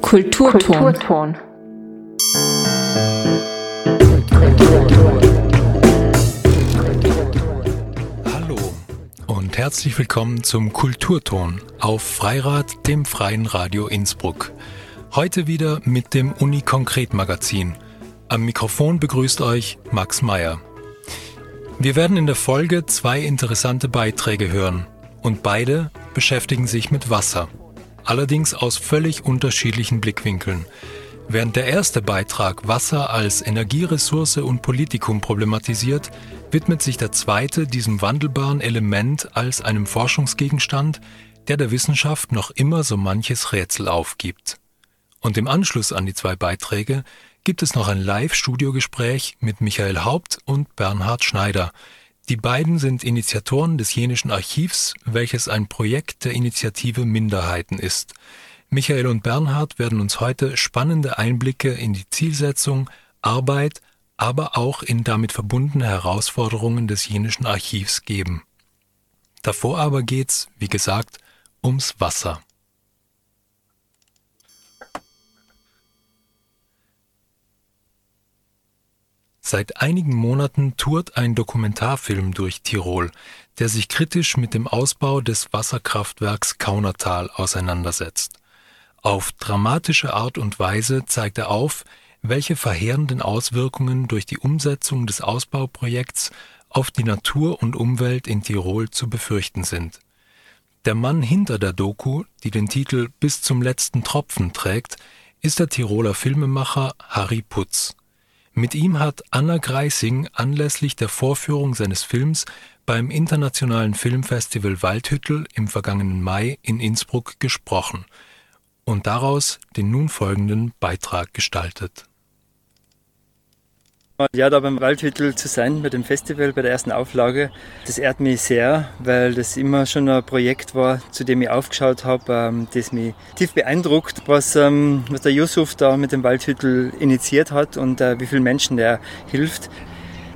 Kulturton. Hallo und herzlich willkommen zum Kulturton auf Freirad, dem freien Radio Innsbruck. Heute wieder mit dem Uni Konkret Magazin. Am Mikrofon begrüßt euch Max Meyer. Wir werden in der Folge zwei interessante Beiträge hören und beide beschäftigen sich mit Wasser, allerdings aus völlig unterschiedlichen Blickwinkeln. Während der erste Beitrag Wasser als Energieressource und Politikum problematisiert, widmet sich der zweite diesem wandelbaren Element als einem Forschungsgegenstand, der der Wissenschaft noch immer so manches Rätsel aufgibt. Und im Anschluss an die zwei Beiträge gibt es noch ein Live-Studiogespräch mit Michael Haupt und Bernhard Schneider. Die beiden sind Initiatoren des Jenischen Archivs, welches ein Projekt der Initiative Minderheiten ist. Michael und Bernhard werden uns heute spannende Einblicke in die Zielsetzung, Arbeit, aber auch in damit verbundene Herausforderungen des Jenischen Archivs geben. Davor aber geht's, wie gesagt, ums Wasser. Seit einigen Monaten tourt ein Dokumentarfilm durch Tirol, der sich kritisch mit dem Ausbau des Wasserkraftwerks Kaunertal auseinandersetzt. Auf dramatische Art und Weise zeigt er auf, welche verheerenden Auswirkungen durch die Umsetzung des Ausbauprojekts auf die Natur und Umwelt in Tirol zu befürchten sind. Der Mann hinter der Doku, die den Titel Bis zum letzten Tropfen trägt, ist der Tiroler Filmemacher Harry Putz. Mit ihm hat Anna Greising anlässlich der Vorführung seines Films beim Internationalen Filmfestival Waldhüttel im vergangenen Mai in Innsbruck gesprochen und daraus den nun folgenden Beitrag gestaltet ja, da beim Waldhüttel zu sein, bei dem Festival, bei der ersten Auflage, das ehrt mich sehr, weil das immer schon ein Projekt war, zu dem ich aufgeschaut habe, ähm, das mich tief beeindruckt, was, ähm, was der Yusuf da mit dem Waldhüttel initiiert hat und äh, wie vielen Menschen der hilft.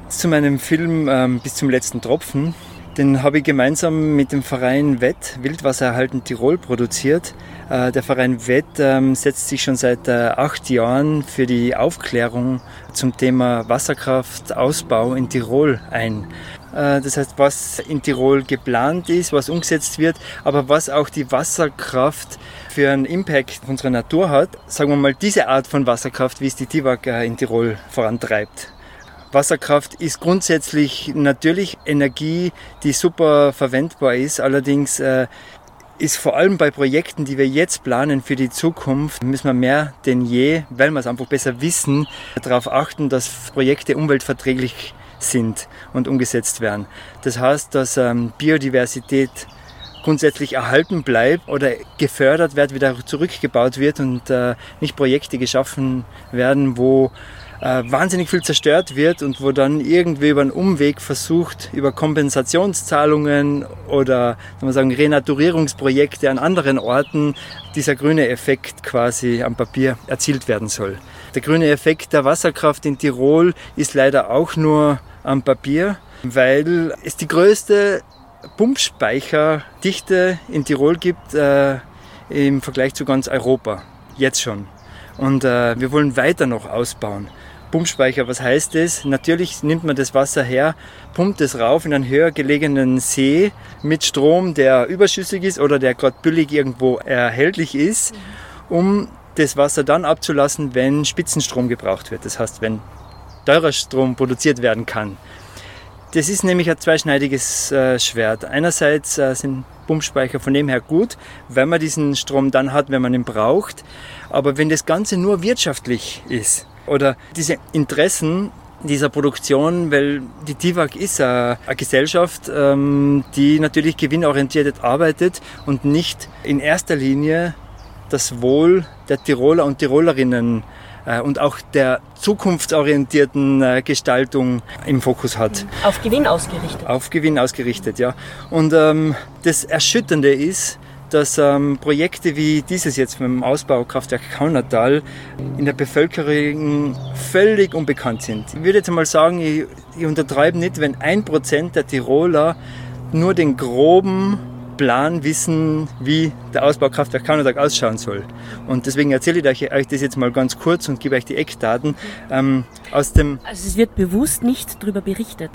Zu meinem Film ähm, Bis zum letzten Tropfen den habe ich gemeinsam mit dem Verein Wett Wildwasser erhalten Tirol produziert. Äh, der Verein Wett ähm, setzt sich schon seit äh, acht Jahren für die Aufklärung zum Thema Wasserkraftausbau in Tirol ein. Äh, das heißt, was in Tirol geplant ist, was umgesetzt wird, aber was auch die Wasserkraft für einen Impact auf unsere Natur hat. Sagen wir mal, diese Art von Wasserkraft, wie es die TIWAG in Tirol vorantreibt. Wasserkraft ist grundsätzlich natürlich Energie, die super verwendbar ist. Allerdings äh, ist vor allem bei Projekten, die wir jetzt planen für die Zukunft, müssen wir mehr denn je, weil wir es einfach besser wissen, darauf achten, dass Projekte umweltverträglich sind und umgesetzt werden. Das heißt, dass ähm, Biodiversität grundsätzlich erhalten bleibt oder gefördert wird, wieder zurückgebaut wird und äh, nicht Projekte geschaffen werden, wo äh, wahnsinnig viel zerstört wird und wo dann irgendwie über einen Umweg versucht, über Kompensationszahlungen oder man sagen, Renaturierungsprojekte an anderen Orten dieser grüne Effekt quasi am Papier erzielt werden soll. Der grüne Effekt der Wasserkraft in Tirol ist leider auch nur am Papier, weil es die größte Pumpspeicherdichte in Tirol gibt äh, im Vergleich zu ganz Europa. Jetzt schon. Und äh, wir wollen weiter noch ausbauen. Pumpspeicher, was heißt das? Natürlich nimmt man das Wasser her, pumpt es rauf in einen höher gelegenen See mit Strom, der überschüssig ist oder der gerade billig irgendwo erhältlich ist, um das Wasser dann abzulassen, wenn Spitzenstrom gebraucht wird. Das heißt, wenn teurer Strom produziert werden kann. Das ist nämlich ein zweischneidiges äh, Schwert. Einerseits äh, sind Pumpspeicher von dem her gut, weil man diesen Strom dann hat, wenn man ihn braucht. Aber wenn das Ganze nur wirtschaftlich ist, oder diese Interessen dieser Produktion, weil die TIWAG ist eine, Gesellschaft, ähm, die natürlich gewinnorientiert arbeitet und nicht in erster Linie das Wohl der Tiroler und Tirolerinnen äh, und auch der zukunftsorientierten äh, Gestaltung im Fokus hat. Auf Gewinn ausgerichtet. Auf Gewinn ausgerichtet, ja. Und ähm, das Erschütternde ist, dass ähm, Projekte wie dieses jetzt mit dem Ausbaukraftwerk Kaunertal in der Bevölkerung völlig unbekannt sind. Ich würde jetzt mal sagen, ich, ich untertreibe nicht, wenn ein Prozent der Tiroler nur den groben Plan wissen, wie der Ausbaukraftwerk Kanadag ausschauen soll. Und deswegen erzähle ich euch das jetzt mal ganz kurz und gebe euch die Eckdaten. Ähm, aus dem also es wird bewusst nicht darüber berichtet.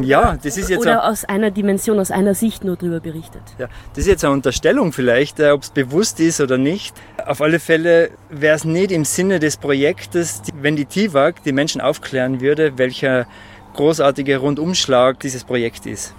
Ja, das ist jetzt Oder aus einer Dimension, aus einer Sicht nur darüber berichtet. Ja, das ist jetzt eine Unterstellung vielleicht, äh, ob es bewusst ist oder nicht. Auf alle Fälle wäre es nicht im Sinne des Projektes, wenn die TIWAG die Menschen aufklären würde, welcher großartige Rundumschlag dieses Projekt ist.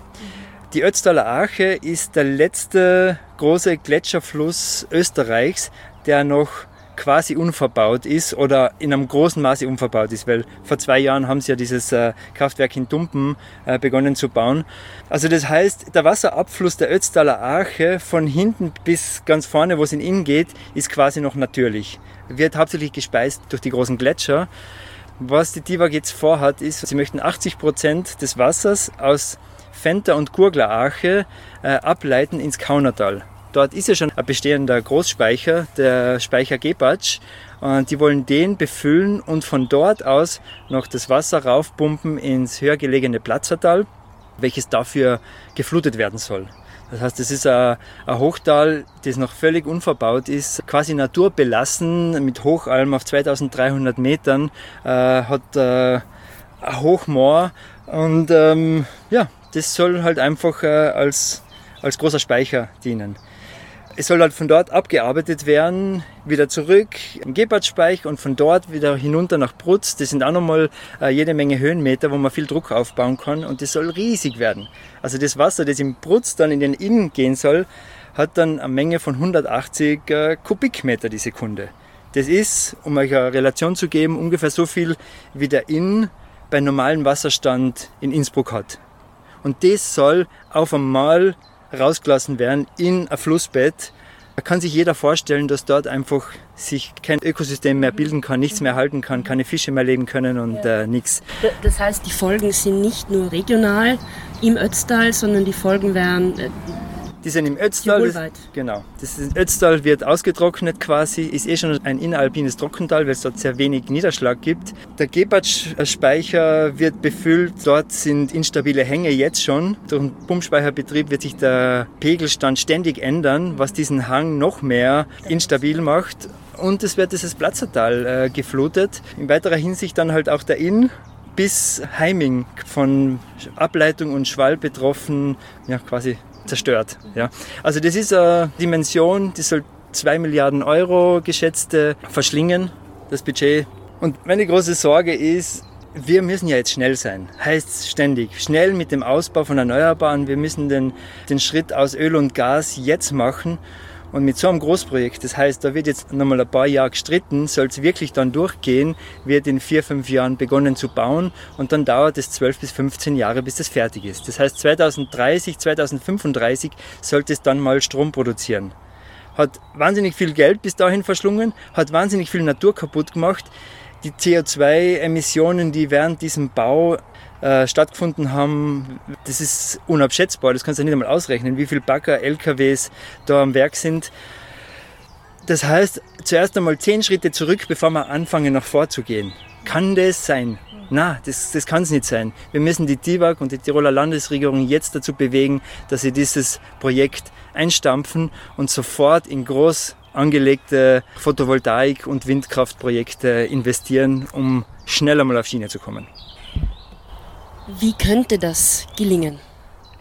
Die Ötztaler Arche ist der letzte große Gletscherfluss Österreichs, der noch quasi unverbaut ist oder in einem großen Maße unverbaut ist, weil vor zwei Jahren haben sie ja dieses äh, Kraftwerk in Dumpen äh, begonnen zu bauen. Also das heißt, der Wasserabfluss der Ötztaler Arche von hinten bis ganz vorne, wo es in Inn geht, ist quasi noch natürlich. Wird hauptsächlich gespeist durch die großen Gletscher. Was die DIVAG jetzt vorhat, ist, sie möchten 80 Prozent des Wassers aus Fenter und Gurgler Arche äh, ableiten ins Kaunertal. Dort ist ja schon ein bestehender Großspeicher, der Speicher Gebatsch. Und die wollen den befüllen und von dort aus noch das Wasser raufpumpen ins höher gelegene Platzertal, welches dafür geflutet werden soll. Das heißt, es ist ein, Hochtal, das noch völlig unverbaut ist, quasi naturbelassen, mit Hochalm auf 2300 Metern, äh, hat äh, ein Hochmoor und ähm, ja, das soll halt einfach äh, als, als großer Speicher dienen. Es soll halt von dort abgearbeitet werden, wieder zurück im Gebertspeich und von dort wieder hinunter nach Brutz. Das sind auch nochmal äh, jede Menge Höhenmeter, wo man viel Druck aufbauen kann und das soll riesig werden. Also das Wasser, das im Brutz dann in den Inn gehen soll, hat dann eine Menge von 180 äh, Kubikmeter die Sekunde. Das ist, um euch eine Relation zu geben, ungefähr so viel wie der Inn bei normalem Wasserstand in Innsbruck hat. Und das soll auf einmal rausgelassen werden in ein Flussbett. Da kann sich jeder vorstellen, dass dort einfach sich kein Ökosystem mehr bilden kann, nichts mehr halten kann, keine Fische mehr leben können und ja. äh, nichts. Das heißt, die Folgen sind nicht nur regional im Ötztal, sondern die Folgen werden äh, die sind im Ötztal. Genau. Das Ötztal wird ausgetrocknet quasi, ist eh schon ein inneralpines Trockental, weil es dort sehr wenig Niederschlag gibt. Der Gebatsch-Speicher wird befüllt. Dort sind instabile Hänge jetzt schon. Durch den Pumpspeicherbetrieb wird sich der Pegelstand ständig ändern, was diesen Hang noch mehr instabil macht. Und es wird dieses Platzertal äh, geflutet. In weiterer Hinsicht dann halt auch der Inn, bis Heiming von Ableitung und Schwall betroffen, ja quasi zerstört. Ja. Also das ist eine Dimension, die soll 2 Milliarden Euro geschätzte verschlingen, das Budget. Und meine große Sorge ist, wir müssen ja jetzt schnell sein. Heißt ständig. Schnell mit dem Ausbau von Erneuerbaren. Wir müssen den, den Schritt aus Öl und Gas jetzt machen. Und mit so einem Großprojekt, das heißt, da wird jetzt nochmal ein paar Jahre gestritten, soll es wirklich dann durchgehen, wird in vier, fünf Jahren begonnen zu bauen und dann dauert es zwölf bis 15 Jahre, bis das fertig ist. Das heißt, 2030, 2035 sollte es dann mal Strom produzieren. Hat wahnsinnig viel Geld bis dahin verschlungen, hat wahnsinnig viel Natur kaputt gemacht. Die CO2-Emissionen, die während diesem Bau äh, stattgefunden haben, das ist unabschätzbar. Das kannst du nicht einmal ausrechnen, wie viele Bagger, LKWs da am Werk sind. Das heißt, zuerst einmal zehn Schritte zurück, bevor wir anfangen, nach vorzugehen. Kann das sein? Na, das, das kann es nicht sein. Wir müssen die TIWAG und die Tiroler Landesregierung jetzt dazu bewegen, dass sie dieses Projekt einstampfen und sofort in groß angelegte Photovoltaik- und Windkraftprojekte investieren, um schneller mal auf Schiene zu kommen. Wie könnte das gelingen?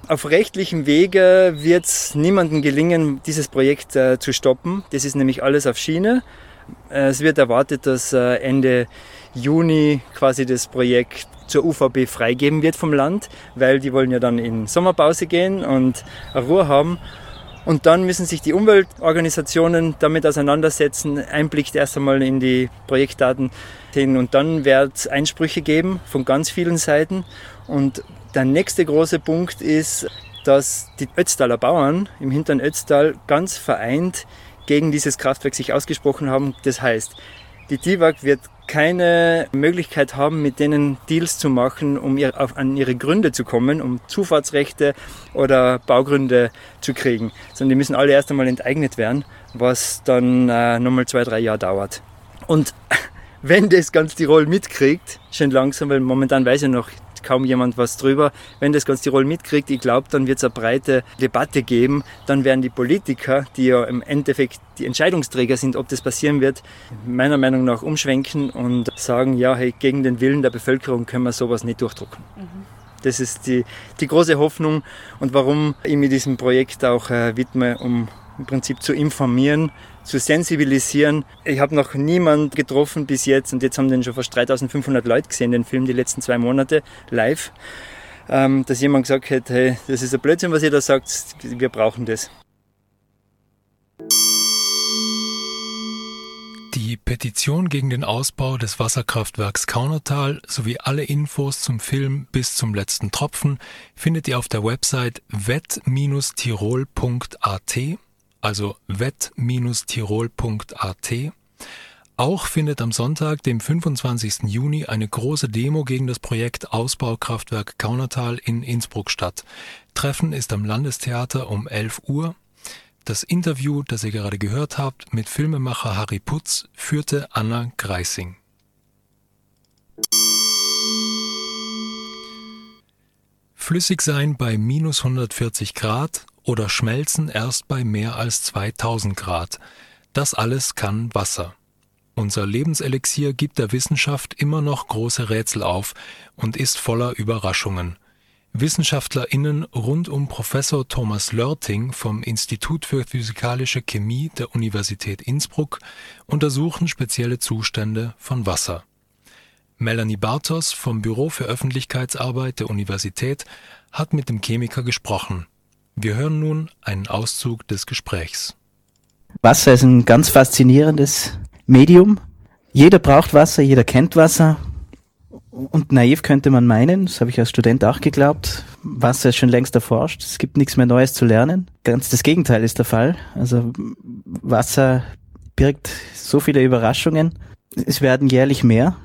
Auf rechtlichem Wege wird es niemandem gelingen, dieses Projekt äh, zu stoppen. Das ist nämlich alles auf Schiene. Äh, es wird erwartet, dass äh, Ende Juni quasi das Projekt zur UVB freigeben wird vom Land, weil die wollen ja dann in Sommerpause gehen und Ruhe haben. Und dann müssen sich die Umweltorganisationen damit auseinandersetzen, einblickt erst einmal in die Projektdaten hin und dann wird es Einsprüche geben von ganz vielen Seiten. Und der nächste große Punkt ist, dass die Ötztaler Bauern im hinteren Ötztal ganz vereint gegen dieses Kraftwerk sich ausgesprochen haben. Das heißt, die TIWAG wird keine Möglichkeit haben, mit denen Deals zu machen, um ihr, auf, an ihre Gründe zu kommen, um Zufahrtsrechte oder Baugründe zu kriegen, sondern die müssen alle erst einmal enteignet werden, was dann äh, nochmal zwei, drei Jahre dauert. Und wenn das ganz Tirol mitkriegt, schön langsam, weil momentan weiß ja noch sagt kaum jemand was drüber. Wenn das ganz Tirol mitkriegt, ich glaube, dann wird es eine breite Debatte geben. Dann werden die Politiker, die ja im Endeffekt die Entscheidungsträger sind, ob das passieren wird, meiner Meinung nach umschwenken und sagen, ja, hey, gegen den Willen der Bevölkerung können wir sowas nicht durchdrucken. Mhm. Das ist die, die große Hoffnung und warum ich mir diesem Projekt auch äh, widme, um im Prinzip zu informieren, zu sensibilisieren. Ich habe noch niemand getroffen bis jetzt und jetzt haben den schon fast 3500 Leute gesehen, den Film die letzten zwei Monate live, ähm, dass jemand gesagt hat, hey, das ist ein Blödsinn, was ihr da sagt, wir brauchen das. Die Petition gegen den Ausbau des Wasserkraftwerks Kaunertal sowie alle Infos zum Film bis zum letzten Tropfen findet ihr auf der Website wett-tirol.at also wett-tirol.at. Auch findet am Sonntag, dem 25. Juni, eine große Demo gegen das Projekt Ausbaukraftwerk Kaunertal in Innsbruck statt. Treffen ist am Landestheater um 11 Uhr. Das Interview, das ihr gerade gehört habt, mit Filmemacher Harry Putz, führte Anna Greising. Flüssig sein bei minus 140 Grad oder schmelzen erst bei mehr als 2000 Grad. Das alles kann Wasser. Unser Lebenselixier gibt der Wissenschaft immer noch große Rätsel auf und ist voller Überraschungen. WissenschaftlerInnen rund um Professor Thomas Lörting vom Institut für Physikalische Chemie der Universität Innsbruck untersuchen spezielle Zustände von Wasser. Melanie Bartos vom Büro für Öffentlichkeitsarbeit der Universität hat mit dem Chemiker gesprochen. Wir hören nun einen Auszug des Gesprächs. Wasser ist ein ganz faszinierendes Medium. Jeder braucht Wasser, jeder kennt Wasser. Und naiv könnte man meinen, das habe ich als Student auch geglaubt, Wasser ist schon längst erforscht, es gibt nichts mehr Neues zu lernen. Ganz das Gegenteil ist der Fall. Also Wasser birgt so viele Überraschungen. Es werden jährlich mehr.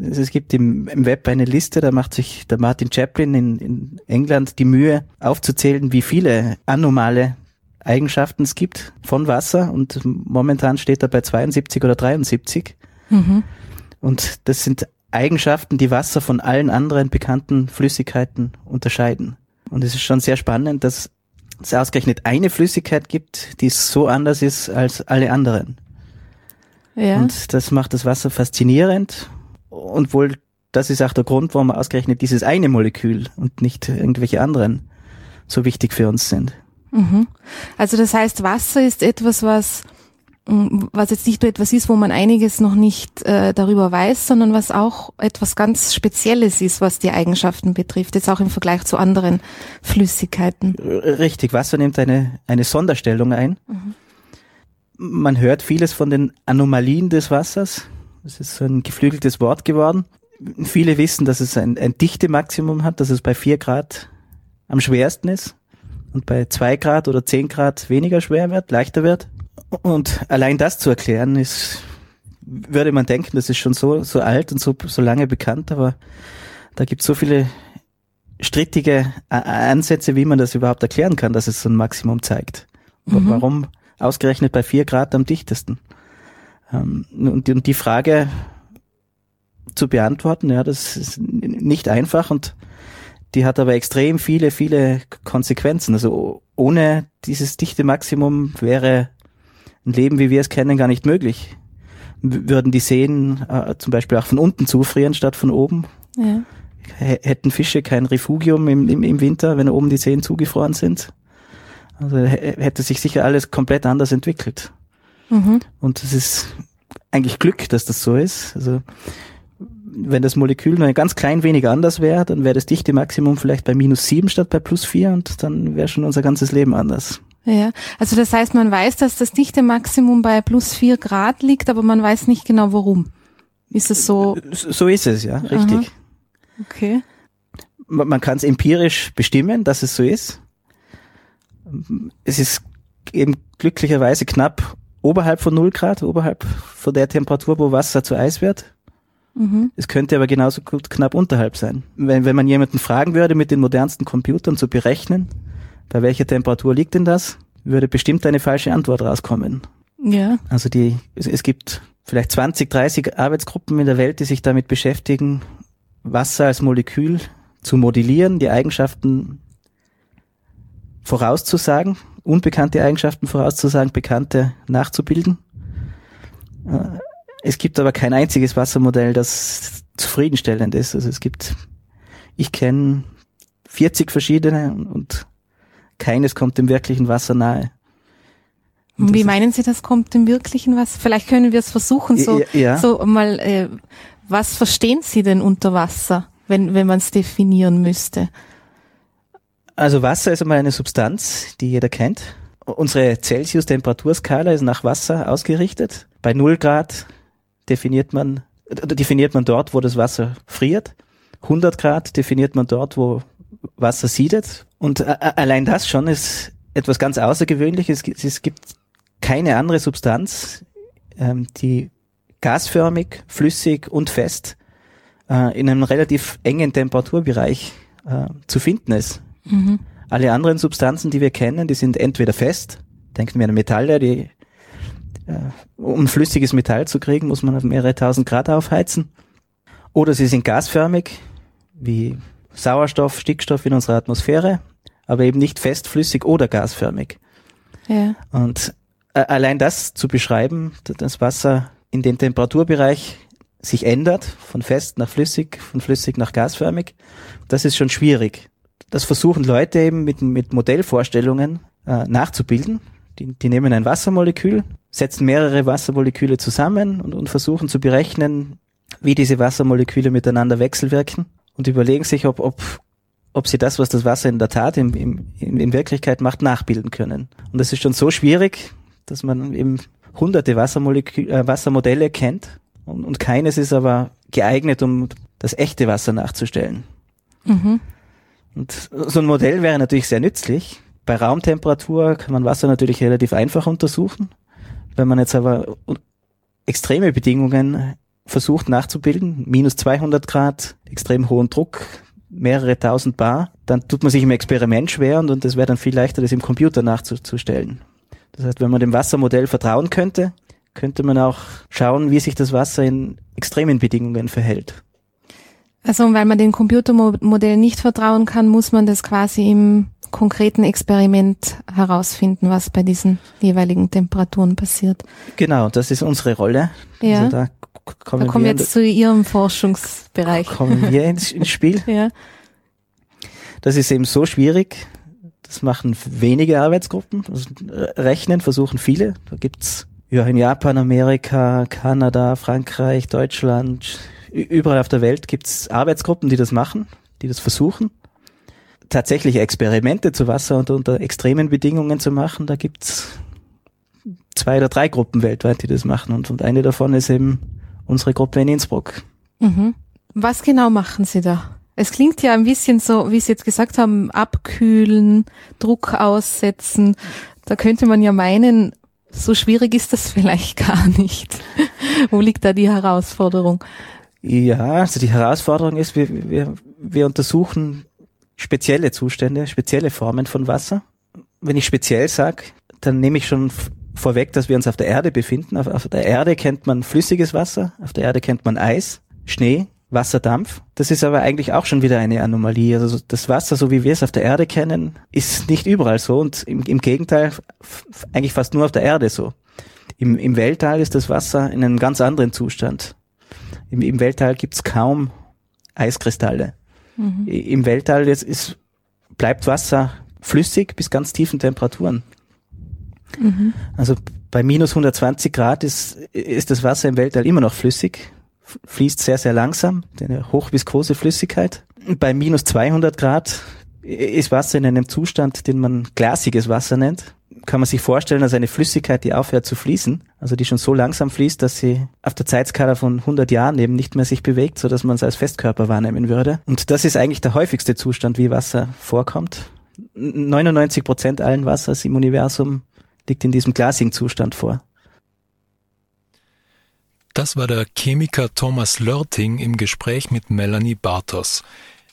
Es gibt im, im Web eine Liste, da macht sich der Martin Chaplin in, in England die Mühe aufzuzählen, wie viele anomale Eigenschaften es gibt von Wasser und momentan steht er bei 72 oder 73. Mhm. Und das sind Eigenschaften, die Wasser von allen anderen bekannten Flüssigkeiten unterscheiden. Und es ist schon sehr spannend, dass es ausgerechnet eine Flüssigkeit gibt, die so anders ist als alle anderen. Ja. Und das macht das Wasser faszinierend und wohl, das ist auch der Grund, warum ausgerechnet dieses eine Molekül und nicht irgendwelche anderen so wichtig für uns sind. Mhm. Also das heißt, Wasser ist etwas, was mm, was jetzt nicht nur etwas ist, wo man einiges noch nicht äh, darüber weiß, sondern was auch etwas ganz Spezielles ist, was die Eigenschaften betrifft, jetzt auch im Vergleich zu anderen Flüssigkeiten. Richtig, Wasser nimmt eine, eine Sonderstellung ein. Mhm. Man hört vieles von den Anomalien des Wassers, das ist so ein geflügeltes Wort geworden. Viele wissen, dass es ein, ein Dichte-Maximum hat, dass es bei vier Grad am schwersten ist und bei zwei Grad oder zehn Grad weniger schwer wird, leichter wird. Und allein das zu erklären ist, würde man denken, das ist schon so, so alt und so, so lange bekannt, aber da gibt es so viele strittige Ansätze, wie man das überhaupt erklären kann, dass es so ein Maximum zeigt. Mhm. Warum ausgerechnet bei vier Grad am dichtesten? Ähm, und, und die Frage zu beantworten, ja, das ist nicht einfach und die hat aber extrem viele, viele Konsequenzen. Also ohne dieses dichte Maximum wäre ein Leben, wie wir es kennen, gar nicht möglich. Würden die Seen äh, zum Beispiel auch von unten zufrieren statt von oben? Ja. Hätten Fische kein Refugium im, im, im Winter, wenn oben die Seen zugefroren sind? Also hätte sich sicher alles komplett anders entwickelt. Mhm. Und es ist eigentlich Glück, dass das so ist. Also wenn das Molekül nur ein ganz klein wenig anders wäre, dann wäre das dichte Maximum vielleicht bei minus sieben statt bei plus vier und dann wäre schon unser ganzes Leben anders. Ja, also das heißt, man weiß, dass das dichte Maximum bei plus vier Grad liegt, aber man weiß nicht genau warum. Ist es so? So ist es, ja, richtig. Aha. Okay. Man, man kann es empirisch bestimmen, dass es so ist. Es ist eben glücklicherweise knapp oberhalb von 0 Grad, oberhalb von der Temperatur, wo Wasser zu Eis wird. Mhm. Es könnte aber genauso gut knapp unterhalb sein. Wenn, wenn man jemanden fragen würde, mit den modernsten Computern zu berechnen, bei welcher Temperatur liegt denn das, würde bestimmt eine falsche Antwort rauskommen. Ja. Also die, es, es gibt vielleicht 20, 30 Arbeitsgruppen in der Welt, die sich damit beschäftigen, Wasser als Molekül zu modellieren, die Eigenschaften vorauszusagen, unbekannte Eigenschaften vorauszusagen, bekannte nachzubilden. Äh, es gibt aber kein einziges Wassermodell, das zufriedenstellend ist. Also es gibt, ich kenne 40 verschiedene und keines kommt dem wirklichen Wasser nahe. Und Wie meinen Sie, das kommt dem wirklichen Wasser? Vielleicht können wir es versuchen, so, ja. so mal, äh, was verstehen Sie denn unter Wasser, wenn, wenn man es definieren müsste? Also Wasser ist einmal eine Substanz, die jeder kennt. Unsere Celsius-Temperaturskala ist nach Wasser ausgerichtet. Bei 0 Grad definiert man, definiert man dort, wo das Wasser friert. 100 Grad definiert man dort, wo Wasser siedet. Und allein das schon ist etwas ganz Außergewöhnliches. Es gibt keine andere Substanz, ähm, die gasförmig, flüssig und fest äh, in einem relativ engen Temperaturbereich äh, zu finden ist. Mhm. Alle anderen Substanzen, die wir kennen, die sind entweder fest, denken wir an Metalle, die äh, um flüssiges Metall zu kriegen, muss man auf mehrere tausend Grad aufheizen. Oder sie sind gasförmig, wie Sauerstoff, Stickstoff in unserer Atmosphäre, aber eben nicht fest, flüssig oder gasförmig. Ja. Und äh, allein das zu beschreiben, das Wasser in dem Temperaturbereich sich ändert, von fest nach flüssig, von flüssig nach gasförmig, das ist schon schwierig. Das versuchen Leute eben mit, mit Modellvorstellungen äh, nachzubilden. Die, die nehmen ein Wassermolekül, setzen mehrere Wassermoleküle zusammen und, und versuchen zu berechnen, wie diese Wassermoleküle miteinander wechselwirken und überlegen sich, ob, ob, ob sie das, was das Wasser in der Tat im, im, in Wirklichkeit macht, nachbilden können. Und das ist schon so schwierig, dass man eben hunderte Wassermolekü äh, Wassermodelle kennt und, und keines ist aber geeignet, um das echte Wasser nachzustellen. Mhm. Und so ein Modell wäre natürlich sehr nützlich. Bei Raumtemperatur kann man Wasser natürlich relativ einfach untersuchen. Wenn man jetzt aber extreme Bedingungen versucht nachzubilden, minus 200 Grad, extrem hohen Druck, mehrere tausend Bar, dann tut man sich im Experiment schwer und, und wäre dann viel leichter, das im Computer nachzustellen. Das heißt, wenn man dem Wassermodell vertrauen könnte, könnte man auch schauen, wie sich das Wasser in extremen Bedingungen verhält. Also weil man dem Computermodell nicht vertrauen kann, muss man das quasi im konkreten Experiment herausfinden, was bei diesen jeweiligen Temperaturen passiert. Genau, das ist unsere Rolle. Ja. Also da kommen, da kommen wir jetzt zu Ihrem Forschungsbereich. Kommen wir ins, ins Spiel. ja. Das ist eben so schwierig. Das machen wenige Arbeitsgruppen. Also rechnen versuchen viele. Da gibt's ja in Japan, Amerika, Kanada, Frankreich, Deutschland, überall auf der Welt gibt's Arbeitsgruppen, die das machen, die das versuchen. Tatsächliche Experimente zu Wasser und unter extremen Bedingungen zu machen, da gibt's zwei oder drei Gruppen weltweit, die das machen. Und, und eine davon ist eben unsere Gruppe in Innsbruck. Mhm. Was genau machen Sie da? Es klingt ja ein bisschen so, wie Sie jetzt gesagt haben, abkühlen, Druck aussetzen. Da könnte man ja meinen, so schwierig ist das vielleicht gar nicht. Wo liegt da die Herausforderung? Ja, also die Herausforderung ist, wir, wir, wir untersuchen spezielle Zustände, spezielle Formen von Wasser. Wenn ich speziell sage, dann nehme ich schon vorweg, dass wir uns auf der Erde befinden. Auf, auf der Erde kennt man flüssiges Wasser, auf der Erde kennt man Eis, Schnee, Wasserdampf. Das ist aber eigentlich auch schon wieder eine Anomalie. Also das Wasser, so wie wir es auf der Erde kennen, ist nicht überall so und im, im Gegenteil eigentlich fast nur auf der Erde so. Im, Im Weltall ist das Wasser in einem ganz anderen Zustand. Im, im Weltall gibt's kaum Eiskristalle. Mhm. Im Weltall ist, ist, bleibt Wasser flüssig bis ganz tiefen Temperaturen. Mhm. Also bei minus 120 Grad ist, ist das Wasser im Weltall immer noch flüssig, fließt sehr, sehr langsam, eine hochviskose Flüssigkeit. Bei minus 200 Grad ist Wasser in einem Zustand, den man glasiges Wasser nennt. Kann man sich vorstellen, als eine Flüssigkeit, die aufhört zu fließen, also die schon so langsam fließt, dass sie auf der Zeitskala von 100 Jahren eben nicht mehr sich bewegt, so dass man es als Festkörper wahrnehmen würde. Und das ist eigentlich der häufigste Zustand, wie Wasser vorkommt. 99 Prozent allen Wassers im Universum liegt in diesem glasigen Zustand vor. Das war der Chemiker Thomas Lörting im Gespräch mit Melanie Bartos.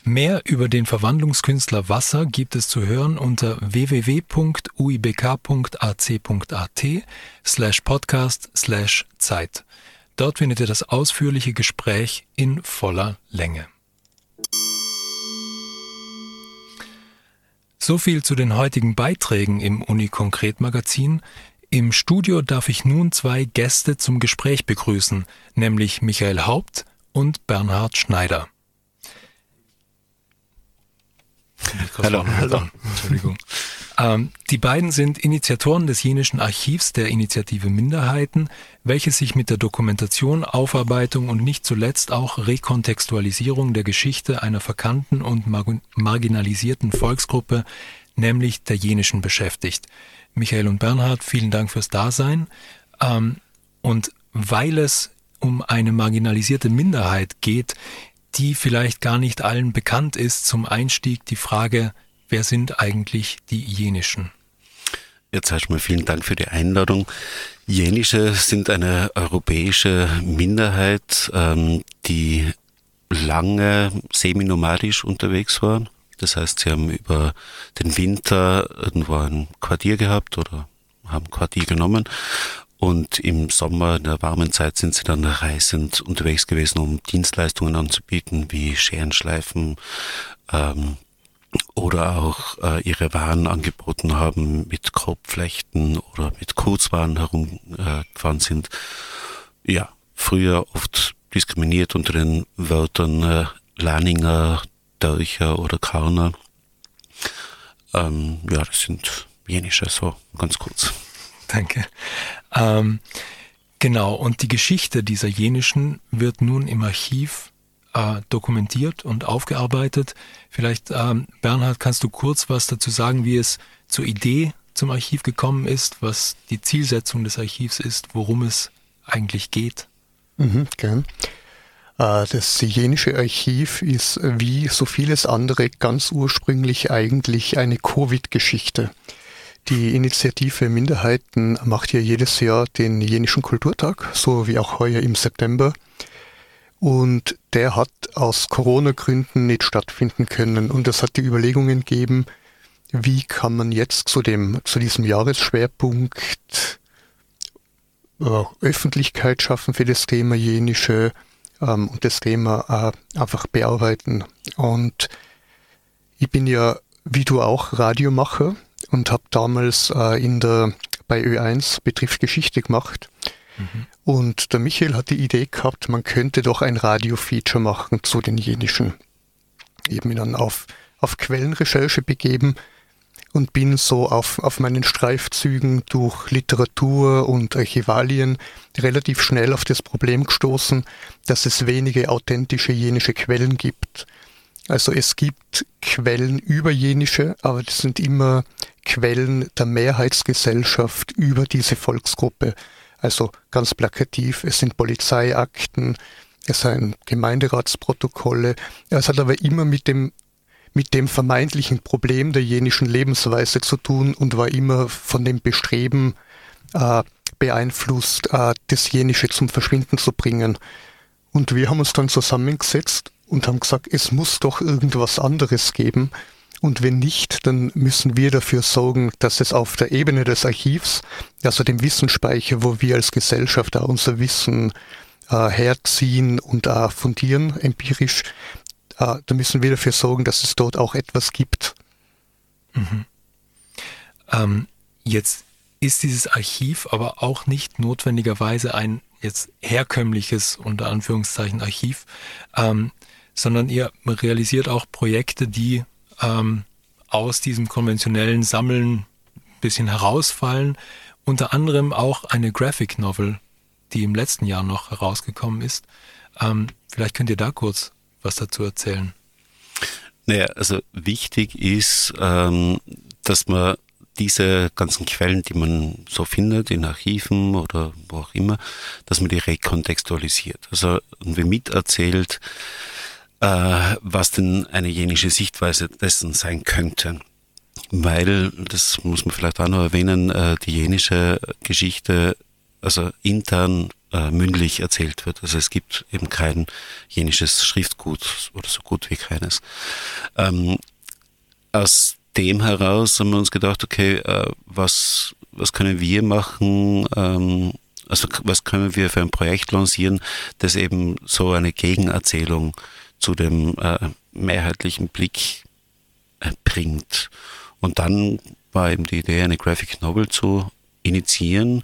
Mehr über den Verwandlungskünstler Wasser gibt es zu hören unter www.uibk.ac.at slash podcast slash Zeit. Dort findet ihr das ausführliche Gespräch in voller Länge. So viel zu den heutigen Beiträgen im Uni-Konkret-Magazin. Im Studio darf ich nun zwei Gäste zum Gespräch begrüßen, nämlich Michael Haupt und Bernhard Schneider. Hallo, hallo. Entschuldigung. Ähm, die beiden sind Initiatoren des Jenischen Archivs der Initiative Minderheiten, welches sich mit der Dokumentation, Aufarbeitung und nicht zuletzt auch Rekontextualisierung der Geschichte einer verkannten und mar marginalisierten Volksgruppe, nämlich der Jenischen, beschäftigt. Michael und Bernhard, vielen Dank fürs Dasein. Ähm, und weil es um eine marginalisierte Minderheit geht, die vielleicht gar nicht allen bekannt ist, zum Einstieg die Frage, wer sind eigentlich die Jenischen? Jetzt erstmal vielen Dank für die Einladung. Jenische sind eine europäische Minderheit, ähm, die lange semi-nomadisch unterwegs war. Das heißt, sie haben über den Winter irgendwo ein Quartier gehabt oder haben Quartier genommen und im Sommer, in der warmen Zeit, sind sie dann reisend unterwegs gewesen, um Dienstleistungen anzubieten, wie Scherenschleifen ähm, oder auch äh, ihre Waren angeboten haben, mit Korbflechten oder mit Kurzwaren herumgefahren äh, sind. Ja, früher oft diskriminiert unter den Wörtern äh, Lanninger, Dörcher oder Karner. Ähm, ja, das sind jenische, so ganz kurz. Danke. Ähm, genau, und die Geschichte dieser jenischen wird nun im Archiv äh, dokumentiert und aufgearbeitet. Vielleicht, ähm, Bernhard, kannst du kurz was dazu sagen, wie es zur Idee zum Archiv gekommen ist, was die Zielsetzung des Archivs ist, worum es eigentlich geht? Mhm, gern. Äh, das Jenische Archiv ist wie so vieles andere ganz ursprünglich eigentlich eine Covid-Geschichte. Die Initiative Minderheiten macht ja jedes Jahr den Jenischen Kulturtag, so wie auch heuer im September. Und der hat aus Corona-Gründen nicht stattfinden können. Und es hat die Überlegungen gegeben, wie kann man jetzt zu dem, zu diesem Jahresschwerpunkt äh, Öffentlichkeit schaffen für das Thema Jenische ähm, und das Thema äh, einfach bearbeiten. Und ich bin ja, wie du auch, Radiomacher und habe damals äh, in der bei Ö1 Betriebsgeschichte gemacht. Mhm. Und der Michael hat die Idee gehabt, man könnte doch ein Radio-Feature machen zu den jenischen. Eben dann auf, auf Quellenrecherche begeben und bin so auf, auf meinen Streifzügen durch Literatur und Archivalien relativ schnell auf das Problem gestoßen, dass es wenige authentische jenische Quellen gibt. Also es gibt Quellen über jenische, aber das sind immer Quellen der Mehrheitsgesellschaft über diese Volksgruppe. Also ganz plakativ, es sind Polizeiakten, es sind Gemeinderatsprotokolle. Es hat aber immer mit dem, mit dem vermeintlichen Problem der jenischen Lebensweise zu tun und war immer von dem Bestreben äh, beeinflusst, äh, das Jenische zum Verschwinden zu bringen. Und wir haben uns dann zusammengesetzt und haben gesagt, es muss doch irgendwas anderes geben. Und wenn nicht, dann müssen wir dafür sorgen, dass es auf der Ebene des Archivs, also dem Wissensspeicher, wo wir als Gesellschaft auch unser Wissen äh, herziehen und äh, fundieren, empirisch, äh, da müssen wir dafür sorgen, dass es dort auch etwas gibt. Mhm. Ähm, jetzt ist dieses Archiv aber auch nicht notwendigerweise ein jetzt herkömmliches, unter Anführungszeichen, Archiv, ähm, sondern ihr realisiert auch Projekte, die ähm, aus diesem konventionellen Sammeln ein bisschen herausfallen. Unter anderem auch eine Graphic Novel, die im letzten Jahr noch herausgekommen ist. Ähm, vielleicht könnt ihr da kurz was dazu erzählen. Naja, also wichtig ist, ähm, dass man diese ganzen Quellen, die man so findet in Archiven oder wo auch immer, dass man die rekontextualisiert. Also und wie miterzählt, äh, was denn eine jenische Sichtweise dessen sein könnte. Weil, das muss man vielleicht auch noch erwähnen, äh, die jenische Geschichte also intern äh, mündlich erzählt wird. Also es gibt eben kein jenisches Schriftgut oder so gut wie keines. Ähm, aus dem heraus haben wir uns gedacht, okay, äh, was, was können wir machen, ähm, also was können wir für ein Projekt lancieren, das eben so eine Gegenerzählung zu dem äh, mehrheitlichen Blick äh, bringt. Und dann war eben die Idee, eine Graphic Novel zu initiieren,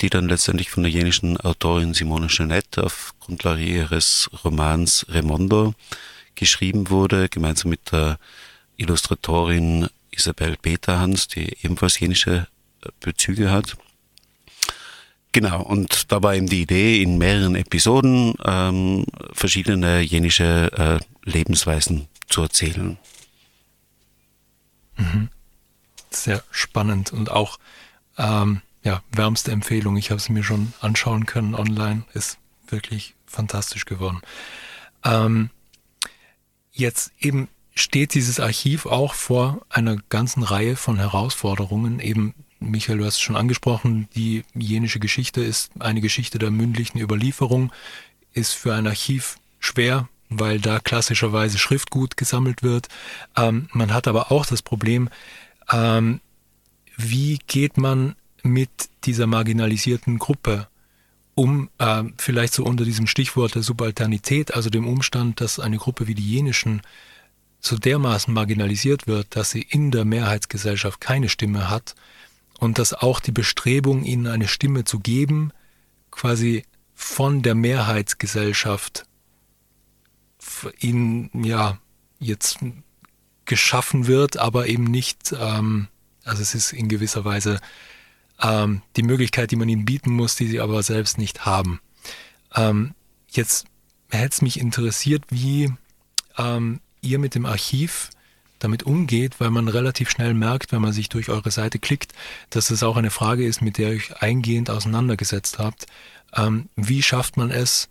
die dann letztendlich von der jenischen Autorin Simone Jeanette auf Grundlage ihres Romans Remondo geschrieben wurde, gemeinsam mit der Illustratorin Isabel Peterhans, die ebenfalls jenische Bezüge hat. Genau, und da war eben die Idee, in mehreren Episoden ähm, verschiedene jenische äh, Lebensweisen zu erzählen. Mhm. Sehr spannend und auch ähm, ja, wärmste Empfehlung. Ich habe es mir schon anschauen können online. Ist wirklich fantastisch geworden. Ähm, jetzt eben steht dieses Archiv auch vor einer ganzen Reihe von Herausforderungen. Eben, Michael, du hast es schon angesprochen, die jenische Geschichte ist eine Geschichte der mündlichen Überlieferung, ist für ein Archiv schwer, weil da klassischerweise Schriftgut gesammelt wird. Ähm, man hat aber auch das Problem, ähm, wie geht man mit dieser marginalisierten Gruppe um, äh, vielleicht so unter diesem Stichwort der Subalternität, also dem Umstand, dass eine Gruppe wie die jenischen so dermaßen marginalisiert wird, dass sie in der Mehrheitsgesellschaft keine Stimme hat und dass auch die Bestrebung, ihnen eine Stimme zu geben, quasi von der Mehrheitsgesellschaft ihnen ja jetzt geschaffen wird, aber eben nicht, ähm, also es ist in gewisser Weise ähm, die Möglichkeit, die man ihnen bieten muss, die sie aber selbst nicht haben. Ähm, jetzt hätte es mich interessiert, wie ähm, ihr mit dem Archiv damit umgeht, weil man relativ schnell merkt, wenn man sich durch eure Seite klickt, dass es auch eine Frage ist, mit der ihr euch eingehend auseinandergesetzt habt. Ähm, wie schafft man es,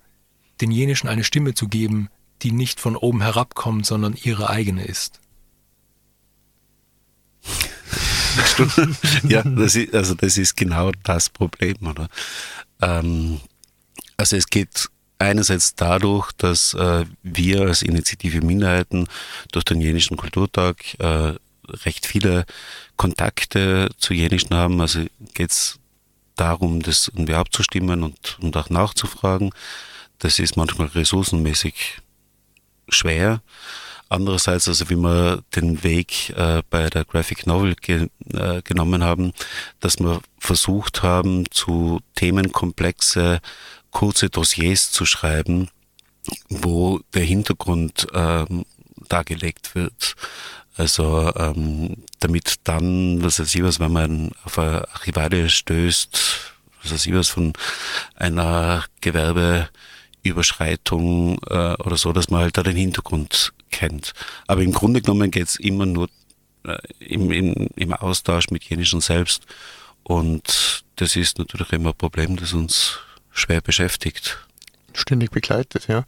den jenischen eine Stimme zu geben, die nicht von oben herabkommt, sondern ihre eigene ist? ja, das ist, also das ist genau das Problem, oder? Ähm, also es geht einerseits dadurch, dass äh, wir als Initiative Minderheiten durch den jenischen Kulturtag äh, recht viele Kontakte zu jenischen haben. Also geht es darum, das irgendwie abzustimmen und, und auch nachzufragen. Das ist manchmal ressourcenmäßig schwer. Andererseits, also wie wir den Weg äh, bei der Graphic Novel ge äh, genommen haben, dass wir versucht haben, zu Themenkomplexe kurze Dossiers zu schreiben, wo der Hintergrund ähm, dargelegt wird. Also ähm, damit dann, was weiß ich was, wenn man auf eine Archivale stößt, was weiß ich was von einer Gewerbeüberschreitung äh, oder so, dass man halt da den Hintergrund kennt. Aber im Grunde genommen geht's immer nur äh, im, im, im Austausch mit jenischen selbst. Und das ist natürlich immer ein Problem, das uns schwer beschäftigt. Ständig begleitet, ja.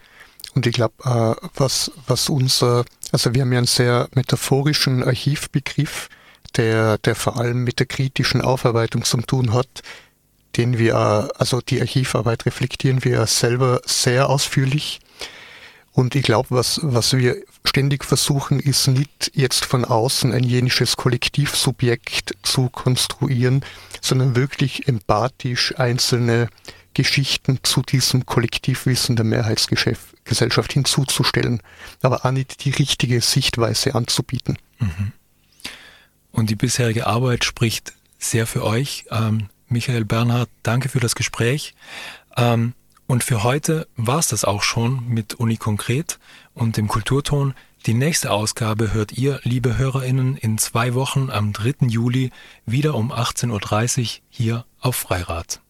Und ich glaube, äh, was, was unser, also wir haben ja einen sehr metaphorischen Archivbegriff, der, der vor allem mit der kritischen Aufarbeitung zu tun hat, den wir, also die Archivarbeit reflektieren wir selber sehr ausführlich und ich glaube, was, was wir ständig versuchen, ist nicht jetzt von außen ein jenisches Kollektivsubjekt zu konstruieren, sondern wirklich empathisch einzelne Geschichten zu diesem Kollektivwissen der Mehrheitsgesellschaft hinzuzustellen, aber auch nicht die richtige Sichtweise anzubieten. Mhm. Und die bisherige Arbeit spricht sehr für euch. Ähm, Michael Bernhard, danke für das Gespräch. Ähm, und für heute war es das auch schon mit Uni Konkret und dem Kulturton. Die nächste Ausgabe hört ihr, liebe HörerInnen, in zwei Wochen am 3. Juli wieder um 18.30 Uhr hier auf Freirad.